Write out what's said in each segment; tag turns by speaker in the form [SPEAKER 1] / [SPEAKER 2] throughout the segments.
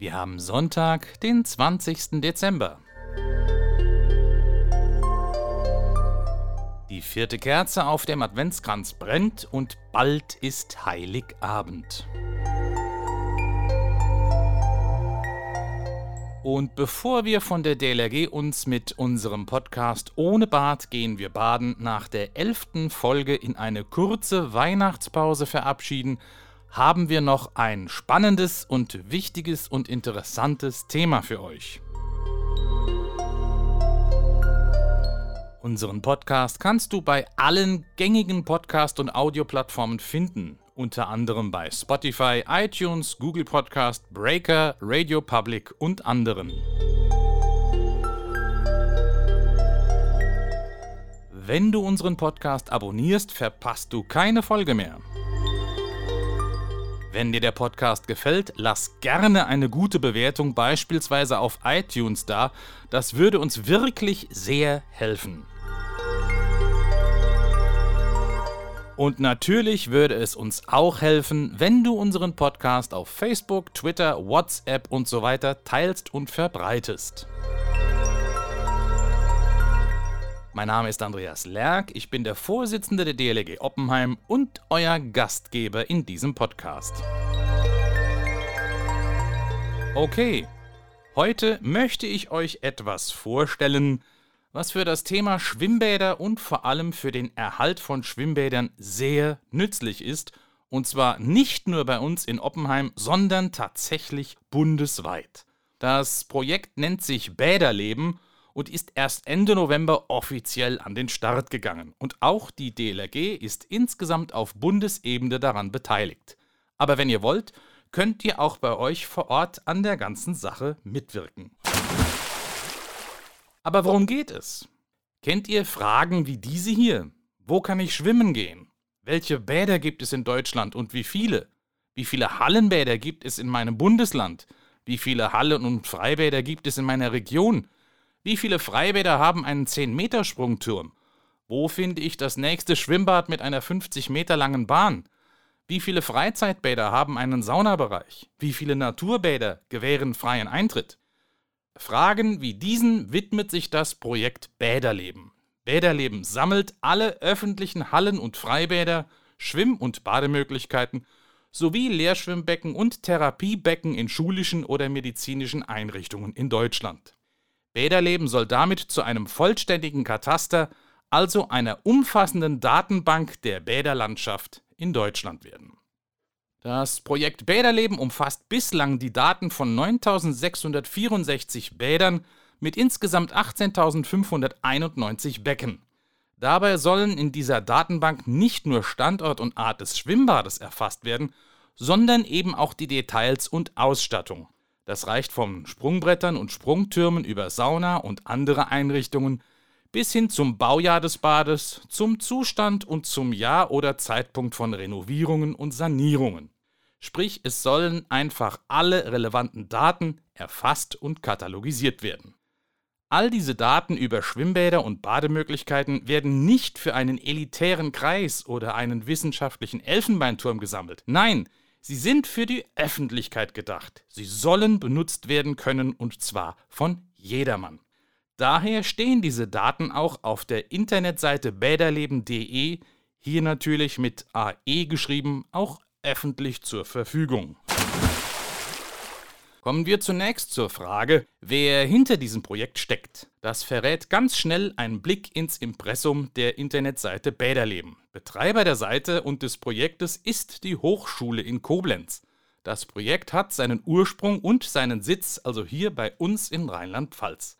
[SPEAKER 1] Wir haben Sonntag, den 20. Dezember. Die vierte Kerze auf dem Adventskranz brennt und bald ist Heiligabend. Und bevor wir von der DLRG uns mit unserem Podcast Ohne Bad gehen wir baden nach der elften Folge in eine kurze Weihnachtspause verabschieden, haben wir noch ein spannendes und wichtiges und interessantes Thema für euch. Unseren Podcast kannst du bei allen gängigen Podcast- und Audioplattformen finden, unter anderem bei Spotify, iTunes, Google Podcast, Breaker, Radio Public und anderen. Wenn du unseren Podcast abonnierst, verpasst du keine Folge mehr. Wenn dir der Podcast gefällt, lass gerne eine gute Bewertung beispielsweise auf iTunes da. Das würde uns wirklich sehr helfen. Und natürlich würde es uns auch helfen, wenn du unseren Podcast auf Facebook, Twitter, WhatsApp und so weiter teilst und verbreitest. Mein Name ist Andreas Lerck, ich bin der Vorsitzende der DLG Oppenheim und euer Gastgeber in diesem Podcast. Okay, heute möchte ich euch etwas vorstellen, was für das Thema Schwimmbäder und vor allem für den Erhalt von Schwimmbädern sehr nützlich ist, und zwar nicht nur bei uns in Oppenheim, sondern tatsächlich bundesweit. Das Projekt nennt sich Bäderleben und ist erst Ende November offiziell an den Start gegangen. Und auch die DLRG ist insgesamt auf Bundesebene daran beteiligt. Aber wenn ihr wollt, könnt ihr auch bei euch vor Ort an der ganzen Sache mitwirken. Aber worum geht es? Kennt ihr Fragen wie diese hier? Wo kann ich schwimmen gehen? Welche Bäder gibt es in Deutschland und wie viele? Wie viele Hallenbäder gibt es in meinem Bundesland? Wie viele Hallen- und Freibäder gibt es in meiner Region? Wie viele Freibäder haben einen 10-Meter-Sprungturm? Wo finde ich das nächste Schwimmbad mit einer 50 Meter langen Bahn? Wie viele Freizeitbäder haben einen Saunabereich? Wie viele Naturbäder gewähren freien Eintritt? Fragen wie diesen widmet sich das Projekt Bäderleben. Bäderleben sammelt alle öffentlichen Hallen und Freibäder, Schwimm- und Bademöglichkeiten sowie Leerschwimmbecken und Therapiebecken in schulischen oder medizinischen Einrichtungen in Deutschland. Bäderleben soll damit zu einem vollständigen Kataster, also einer umfassenden Datenbank der Bäderlandschaft in Deutschland werden. Das Projekt Bäderleben umfasst bislang die Daten von 9664 Bädern mit insgesamt 18.591 Becken. Dabei sollen in dieser Datenbank nicht nur Standort und Art des Schwimmbades erfasst werden, sondern eben auch die Details und Ausstattung. Das reicht von Sprungbrettern und Sprungtürmen über Sauna und andere Einrichtungen bis hin zum Baujahr des Bades, zum Zustand und zum Jahr oder Zeitpunkt von Renovierungen und Sanierungen. Sprich, es sollen einfach alle relevanten Daten erfasst und katalogisiert werden. All diese Daten über Schwimmbäder und Bademöglichkeiten werden nicht für einen elitären Kreis oder einen wissenschaftlichen Elfenbeinturm gesammelt. Nein, Sie sind für die Öffentlichkeit gedacht. Sie sollen benutzt werden können und zwar von jedermann. Daher stehen diese Daten auch auf der Internetseite bäderleben.de, hier natürlich mit AE geschrieben, auch öffentlich zur Verfügung. Kommen wir zunächst zur Frage, wer hinter diesem Projekt steckt. Das verrät ganz schnell einen Blick ins Impressum der Internetseite Bäderleben. Betreiber der Seite und des Projektes ist die Hochschule in Koblenz. Das Projekt hat seinen Ursprung und seinen Sitz also hier bei uns in Rheinland-Pfalz.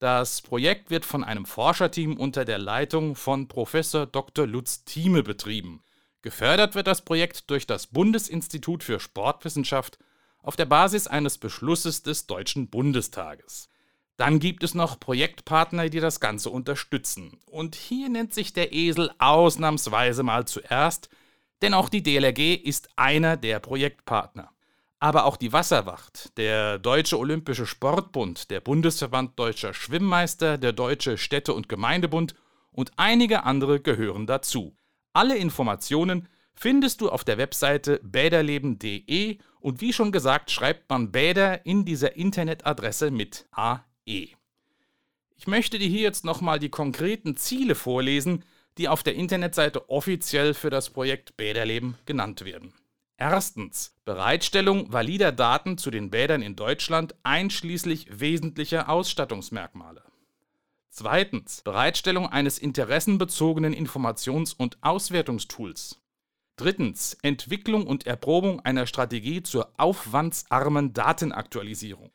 [SPEAKER 1] Das Projekt wird von einem Forscherteam unter der Leitung von Professor Dr. Lutz Thieme betrieben. Gefördert wird das Projekt durch das Bundesinstitut für Sportwissenschaft auf der Basis eines Beschlusses des Deutschen Bundestages. Dann gibt es noch Projektpartner, die das Ganze unterstützen. Und hier nennt sich der Esel ausnahmsweise mal zuerst, denn auch die DLRG ist einer der Projektpartner. Aber auch die Wasserwacht, der Deutsche Olympische Sportbund, der Bundesverband Deutscher Schwimmmeister, der Deutsche Städte- und Gemeindebund und einige andere gehören dazu. Alle Informationen findest du auf der Webseite bäderleben.de und wie schon gesagt, schreibt man Bäder in dieser Internetadresse mit AE. Ich möchte dir hier jetzt nochmal die konkreten Ziele vorlesen, die auf der Internetseite offiziell für das Projekt Bäderleben genannt werden. Erstens Bereitstellung valider Daten zu den Bädern in Deutschland einschließlich wesentlicher Ausstattungsmerkmale. Zweitens Bereitstellung eines interessenbezogenen Informations- und Auswertungstools. Drittens Entwicklung und Erprobung einer Strategie zur aufwandsarmen Datenaktualisierung.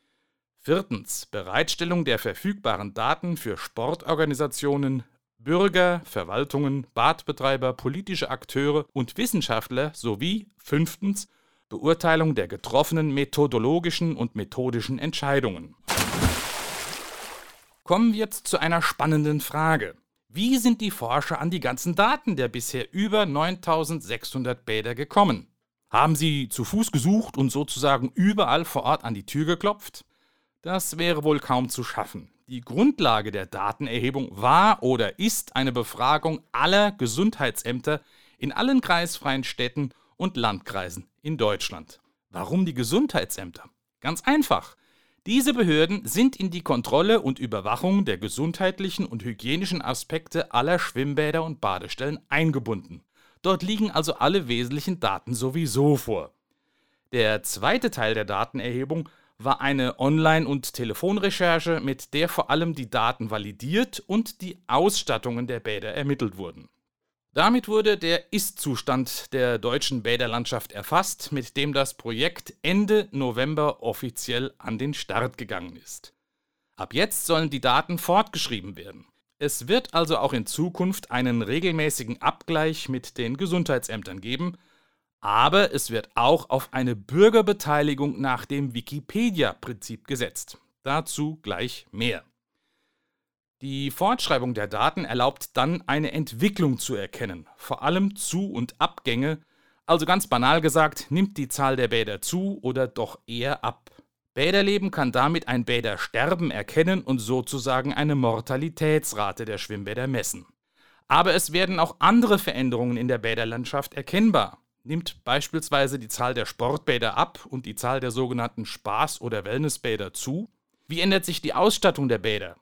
[SPEAKER 1] Viertens Bereitstellung der verfügbaren Daten für Sportorganisationen, Bürger, Verwaltungen, Badbetreiber, politische Akteure und Wissenschaftler sowie fünftens Beurteilung der getroffenen methodologischen und methodischen Entscheidungen. Kommen wir jetzt zu einer spannenden Frage. Wie sind die Forscher an die ganzen Daten der bisher über 9600 Bäder gekommen? Haben sie zu Fuß gesucht und sozusagen überall vor Ort an die Tür geklopft? Das wäre wohl kaum zu schaffen. Die Grundlage der Datenerhebung war oder ist eine Befragung aller Gesundheitsämter in allen kreisfreien Städten und Landkreisen in Deutschland. Warum die Gesundheitsämter? Ganz einfach. Diese Behörden sind in die Kontrolle und Überwachung der gesundheitlichen und hygienischen Aspekte aller Schwimmbäder und Badestellen eingebunden. Dort liegen also alle wesentlichen Daten sowieso vor. Der zweite Teil der Datenerhebung war eine Online- und Telefonrecherche, mit der vor allem die Daten validiert und die Ausstattungen der Bäder ermittelt wurden. Damit wurde der Ist-Zustand der deutschen Bäderlandschaft erfasst, mit dem das Projekt Ende November offiziell an den Start gegangen ist. Ab jetzt sollen die Daten fortgeschrieben werden. Es wird also auch in Zukunft einen regelmäßigen Abgleich mit den Gesundheitsämtern geben, aber es wird auch auf eine Bürgerbeteiligung nach dem Wikipedia-Prinzip gesetzt. Dazu gleich mehr. Die Fortschreibung der Daten erlaubt dann eine Entwicklung zu erkennen, vor allem Zu- und Abgänge, also ganz banal gesagt, nimmt die Zahl der Bäder zu oder doch eher ab. Bäderleben kann damit ein Bädersterben erkennen und sozusagen eine Mortalitätsrate der Schwimmbäder messen. Aber es werden auch andere Veränderungen in der Bäderlandschaft erkennbar. Nimmt beispielsweise die Zahl der Sportbäder ab und die Zahl der sogenannten Spaß- oder Wellnessbäder zu? Wie ändert sich die Ausstattung der Bäder?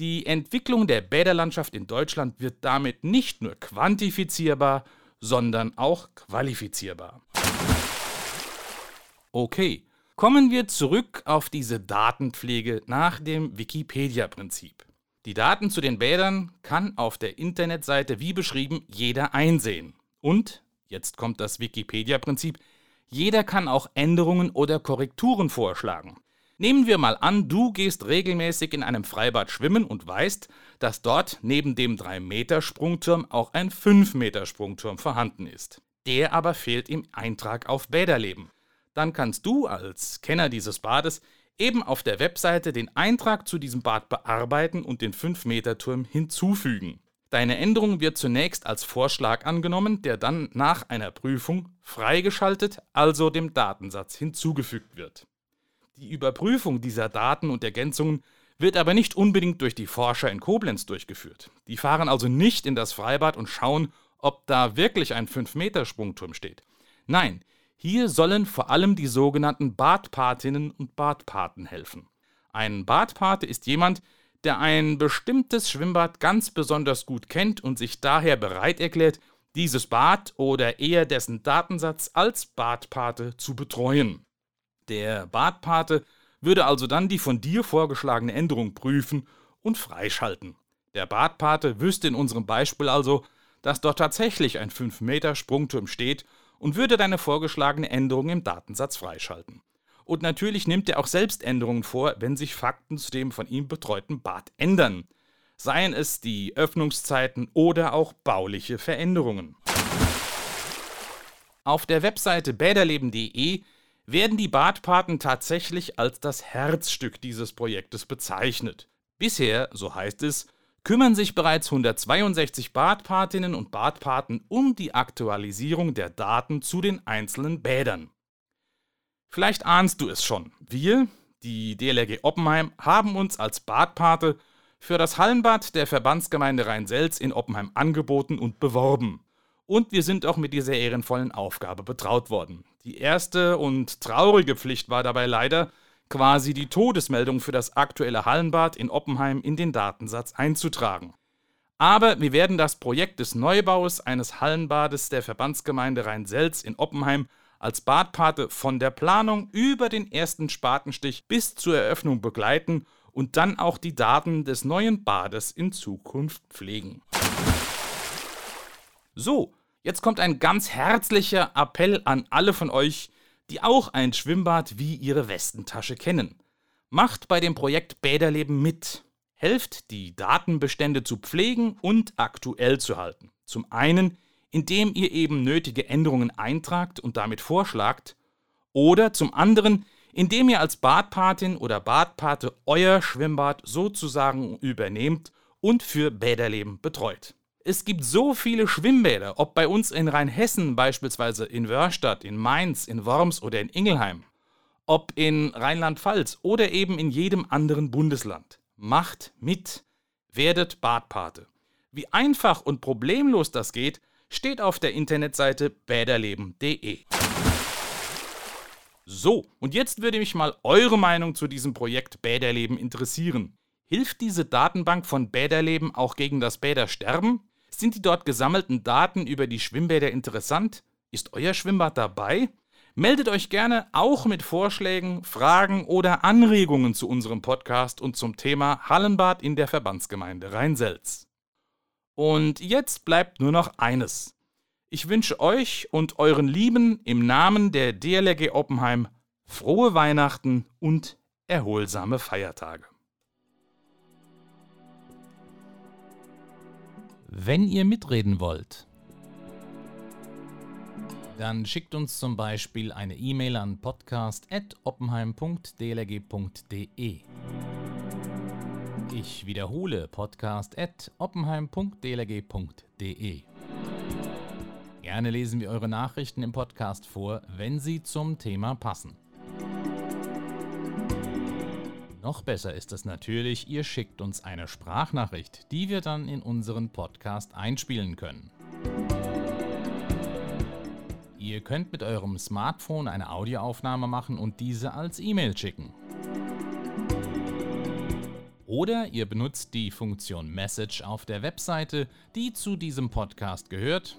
[SPEAKER 1] Die Entwicklung der Bäderlandschaft in Deutschland wird damit nicht nur quantifizierbar, sondern auch qualifizierbar. Okay, kommen wir zurück auf diese Datenpflege nach dem Wikipedia-Prinzip. Die Daten zu den Bädern kann auf der Internetseite wie beschrieben jeder einsehen. Und, jetzt kommt das Wikipedia-Prinzip, jeder kann auch Änderungen oder Korrekturen vorschlagen. Nehmen wir mal an, du gehst regelmäßig in einem Freibad schwimmen und weißt, dass dort neben dem 3-Meter-Sprungturm auch ein 5-Meter-Sprungturm vorhanden ist. Der aber fehlt im Eintrag auf Bäderleben. Dann kannst du als Kenner dieses Bades eben auf der Webseite den Eintrag zu diesem Bad bearbeiten und den 5-Meter-Turm hinzufügen. Deine Änderung wird zunächst als Vorschlag angenommen, der dann nach einer Prüfung freigeschaltet, also dem Datensatz hinzugefügt wird. Die Überprüfung dieser Daten und Ergänzungen wird aber nicht unbedingt durch die Forscher in Koblenz durchgeführt. Die fahren also nicht in das Freibad und schauen, ob da wirklich ein 5-Meter-Sprungturm steht. Nein, hier sollen vor allem die sogenannten Badpatinnen und Badpaten helfen. Ein Badpate ist jemand, der ein bestimmtes Schwimmbad ganz besonders gut kennt und sich daher bereit erklärt, dieses Bad oder eher dessen Datensatz als Badpate zu betreuen. Der Badpate würde also dann die von dir vorgeschlagene Änderung prüfen und freischalten. Der Badpate wüsste in unserem Beispiel also, dass dort tatsächlich ein 5 Meter Sprungturm steht und würde deine vorgeschlagene Änderung im Datensatz freischalten. Und natürlich nimmt er auch selbst Änderungen vor, wenn sich Fakten zu dem von ihm betreuten Bad ändern. Seien es die Öffnungszeiten oder auch bauliche Veränderungen. Auf der Webseite bäderleben.de werden die Badpaten tatsächlich als das Herzstück dieses Projektes bezeichnet. Bisher, so heißt es, kümmern sich bereits 162 Badpatinnen und Badpaten um die Aktualisierung der Daten zu den einzelnen Bädern. Vielleicht ahnst du es schon. Wir, die DLRG Oppenheim, haben uns als Badpate für das Hallenbad der Verbandsgemeinde Rhein-Selz in Oppenheim angeboten und beworben. Und wir sind auch mit dieser ehrenvollen Aufgabe betraut worden. Die erste und traurige Pflicht war dabei leider, quasi die Todesmeldung für das aktuelle Hallenbad in Oppenheim in den Datensatz einzutragen. Aber wir werden das Projekt des Neubaus eines Hallenbades der Verbandsgemeinde Rhein-Selz in Oppenheim als Badpate von der Planung über den ersten Spatenstich bis zur Eröffnung begleiten und dann auch die Daten des neuen Bades in Zukunft pflegen. So, Jetzt kommt ein ganz herzlicher Appell an alle von euch, die auch ein Schwimmbad wie ihre Westentasche kennen. Macht bei dem Projekt Bäderleben mit. Helft, die Datenbestände zu pflegen und aktuell zu halten. Zum einen, indem ihr eben nötige Änderungen eintragt und damit vorschlagt, oder zum anderen, indem ihr als Badpatin oder Badpate euer Schwimmbad sozusagen übernehmt und für Bäderleben betreut. Es gibt so viele Schwimmbäder, ob bei uns in Rheinhessen beispielsweise in Wörstadt, in Mainz, in Worms oder in Ingelheim, ob in Rheinland-Pfalz oder eben in jedem anderen Bundesland. Macht mit, werdet Badpate. Wie einfach und problemlos das geht, steht auf der Internetseite bäderleben.de. So, und jetzt würde mich mal eure Meinung zu diesem Projekt Bäderleben interessieren. Hilft diese Datenbank von Bäderleben auch gegen das Bädersterben? Sind die dort gesammelten Daten über die Schwimmbäder interessant? Ist euer Schwimmbad dabei? Meldet euch gerne auch mit Vorschlägen, Fragen oder Anregungen zu unserem Podcast und zum Thema Hallenbad in der Verbandsgemeinde Rhein-Selz. Und jetzt bleibt nur noch eines. Ich wünsche euch und euren Lieben im Namen der DLRG Oppenheim frohe Weihnachten und erholsame Feiertage.
[SPEAKER 2] Wenn ihr mitreden wollt, dann schickt uns zum Beispiel eine E-Mail an podcast.oppenheim.dlg.de. Ich wiederhole podcast.oppenheim.dlg.de. Gerne lesen wir eure Nachrichten im Podcast vor, wenn sie zum Thema passen. Noch besser ist es natürlich, ihr schickt uns eine Sprachnachricht, die wir dann in unseren Podcast einspielen können. Ihr könnt mit eurem Smartphone eine Audioaufnahme machen und diese als E-Mail schicken. Oder ihr benutzt die Funktion Message auf der Webseite, die zu diesem Podcast gehört.